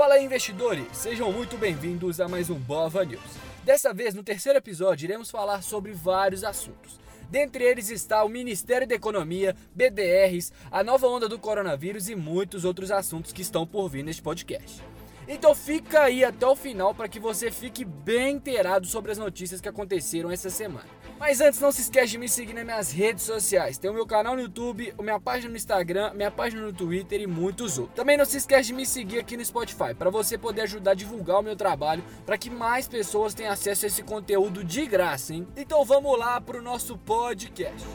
Fala aí, investidores! Sejam muito bem-vindos a mais um Bova News. Dessa vez, no terceiro episódio, iremos falar sobre vários assuntos. Dentre eles está o Ministério da Economia, BDRs, a nova onda do coronavírus e muitos outros assuntos que estão por vir neste podcast. Então fica aí até o final para que você fique bem inteirado sobre as notícias que aconteceram essa semana. Mas antes, não se esquece de me seguir nas minhas redes sociais. Tem o meu canal no YouTube, minha página no Instagram, minha página no Twitter e muitos outros. Também não se esquece de me seguir aqui no Spotify, para você poder ajudar a divulgar o meu trabalho, para que mais pessoas tenham acesso a esse conteúdo de graça, hein? Então vamos lá para o nosso podcast.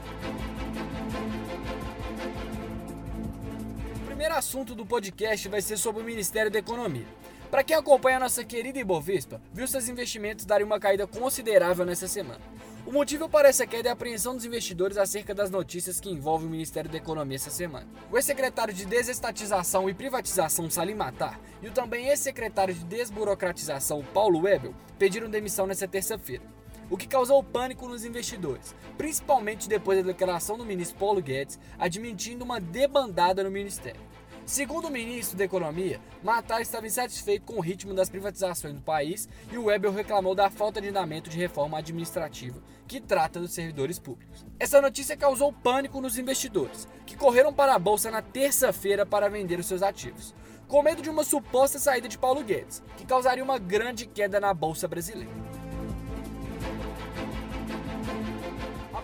O primeiro assunto do podcast vai ser sobre o Ministério da Economia. Para quem acompanha a nossa querida Ibovespa, viu seus investimentos darem uma caída considerável nessa semana. O motivo para essa queda é a apreensão dos investidores acerca das notícias que envolvem o Ministério da Economia essa semana. O ex-secretário de Desestatização e Privatização Salim Matar e o também ex-secretário de Desburocratização Paulo Webel pediram demissão nesta terça-feira o que causou pânico nos investidores, principalmente depois da declaração do ministro Paulo Guedes admitindo uma debandada no ministério. Segundo o ministro da Economia, Matar estava insatisfeito com o ritmo das privatizações no país e o Webel reclamou da falta de andamento de reforma administrativa que trata dos servidores públicos. Essa notícia causou pânico nos investidores, que correram para a bolsa na terça-feira para vender os seus ativos, com medo de uma suposta saída de Paulo Guedes, que causaria uma grande queda na bolsa brasileira.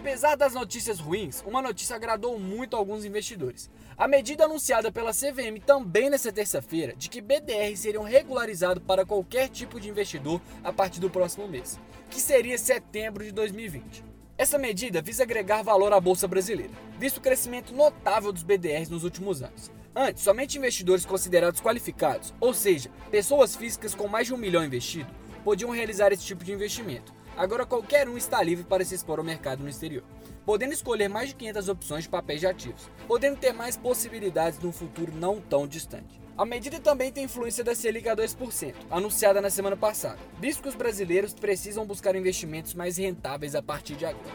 Apesar das notícias ruins, uma notícia agradou muito alguns investidores. A medida anunciada pela CVM também nesta terça-feira de que BDR seriam regularizados para qualquer tipo de investidor a partir do próximo mês, que seria setembro de 2020. Essa medida visa agregar valor à bolsa brasileira, visto o crescimento notável dos BDRs nos últimos anos. Antes, somente investidores considerados qualificados, ou seja, pessoas físicas com mais de um milhão investido, podiam realizar esse tipo de investimento Agora qualquer um está livre para se expor ao mercado no exterior, podendo escolher mais de 500 opções de papéis de ativos, podendo ter mais possibilidades num futuro não tão distante. A medida também tem influência da Selic a 2%, anunciada na semana passada, visto que os brasileiros precisam buscar investimentos mais rentáveis a partir de agora.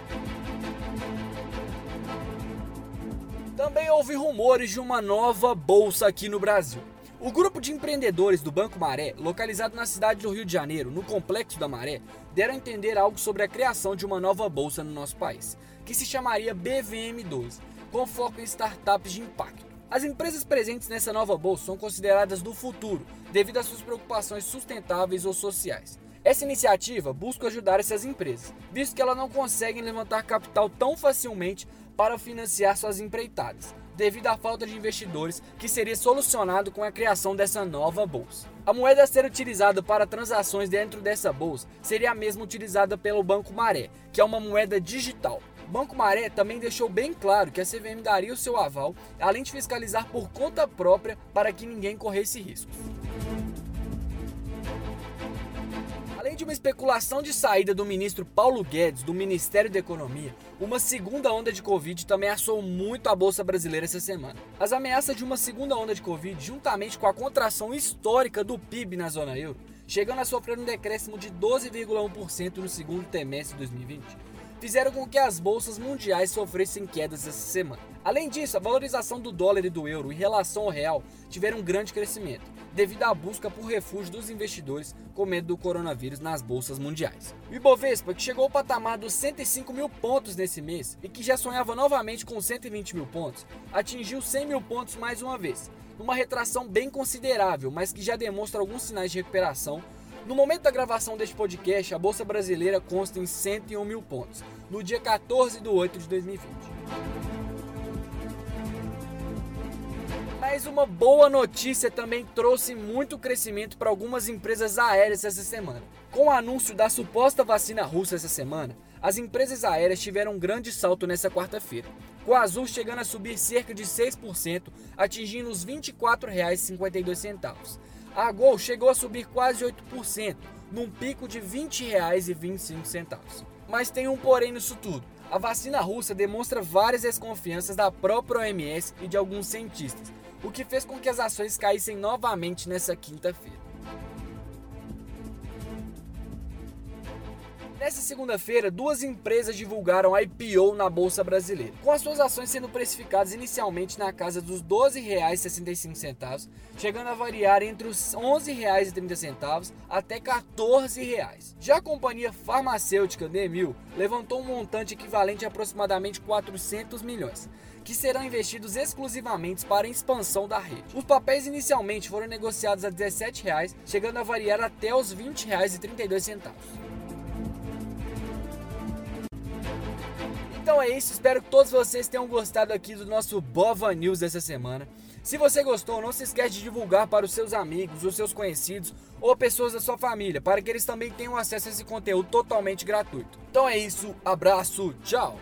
Também houve rumores de uma nova bolsa aqui no Brasil. O grupo de empreendedores do Banco Maré, localizado na cidade do Rio de Janeiro, no Complexo da Maré, deram a entender algo sobre a criação de uma nova bolsa no nosso país, que se chamaria BVM12, com foco em startups de impacto. As empresas presentes nessa nova bolsa são consideradas do futuro, devido às suas preocupações sustentáveis ou sociais. Essa iniciativa busca ajudar essas empresas, visto que elas não conseguem levantar capital tão facilmente para financiar suas empreitadas devido à falta de investidores, que seria solucionado com a criação dessa nova bolsa. A moeda a ser utilizada para transações dentro dessa bolsa seria a mesma utilizada pelo Banco Maré, que é uma moeda digital. O Banco Maré também deixou bem claro que a CVM daria o seu aval, além de fiscalizar por conta própria para que ninguém corresse riscos. Uma especulação de saída do ministro Paulo Guedes do Ministério da Economia, uma segunda onda de Covid também assou muito a bolsa brasileira essa semana. As ameaças de uma segunda onda de Covid, juntamente com a contração histórica do PIB na zona euro, chegando a sofrer um decréscimo de 12,1% no segundo trimestre de 2020, fizeram com que as bolsas mundiais sofressem quedas essa semana. Além disso, a valorização do dólar e do euro em relação ao real tiveram um grande crescimento devido à busca por refúgio dos investidores com medo do coronavírus nas bolsas mundiais. O Ibovespa, que chegou ao patamar dos 105 mil pontos nesse mês e que já sonhava novamente com 120 mil pontos, atingiu 100 mil pontos mais uma vez, numa retração bem considerável, mas que já demonstra alguns sinais de recuperação no momento da gravação deste podcast, a Bolsa Brasileira consta em 101 mil pontos, no dia 14 de 8 de 2020. Mas uma boa notícia também trouxe muito crescimento para algumas empresas aéreas essa semana. Com o anúncio da suposta vacina russa essa semana, as empresas aéreas tiveram um grande salto nessa quarta-feira, com a Azul chegando a subir cerca de 6%, atingindo os R$ 24,52. A Gol chegou a subir quase 8%, num pico de R$ 20,25. Mas tem um porém nisso tudo. A vacina russa demonstra várias desconfianças da própria OMS e de alguns cientistas, o que fez com que as ações caíssem novamente nessa quinta-feira. Nessa segunda-feira, duas empresas divulgaram IPO na Bolsa Brasileira, com as suas ações sendo precificadas inicialmente na casa dos R$ 12,65, chegando a variar entre os R$ 11,30 até R$ 14. Já a companhia farmacêutica Demil levantou um montante equivalente a aproximadamente 400 milhões, que serão investidos exclusivamente para a expansão da rede. Os papéis inicialmente foram negociados a 17 reais, chegando a variar até os R$ 20,32. Então é isso, espero que todos vocês tenham gostado aqui do nosso Bova News dessa semana. Se você gostou, não se esquece de divulgar para os seus amigos, os seus conhecidos ou pessoas da sua família, para que eles também tenham acesso a esse conteúdo totalmente gratuito. Então é isso, abraço, tchau!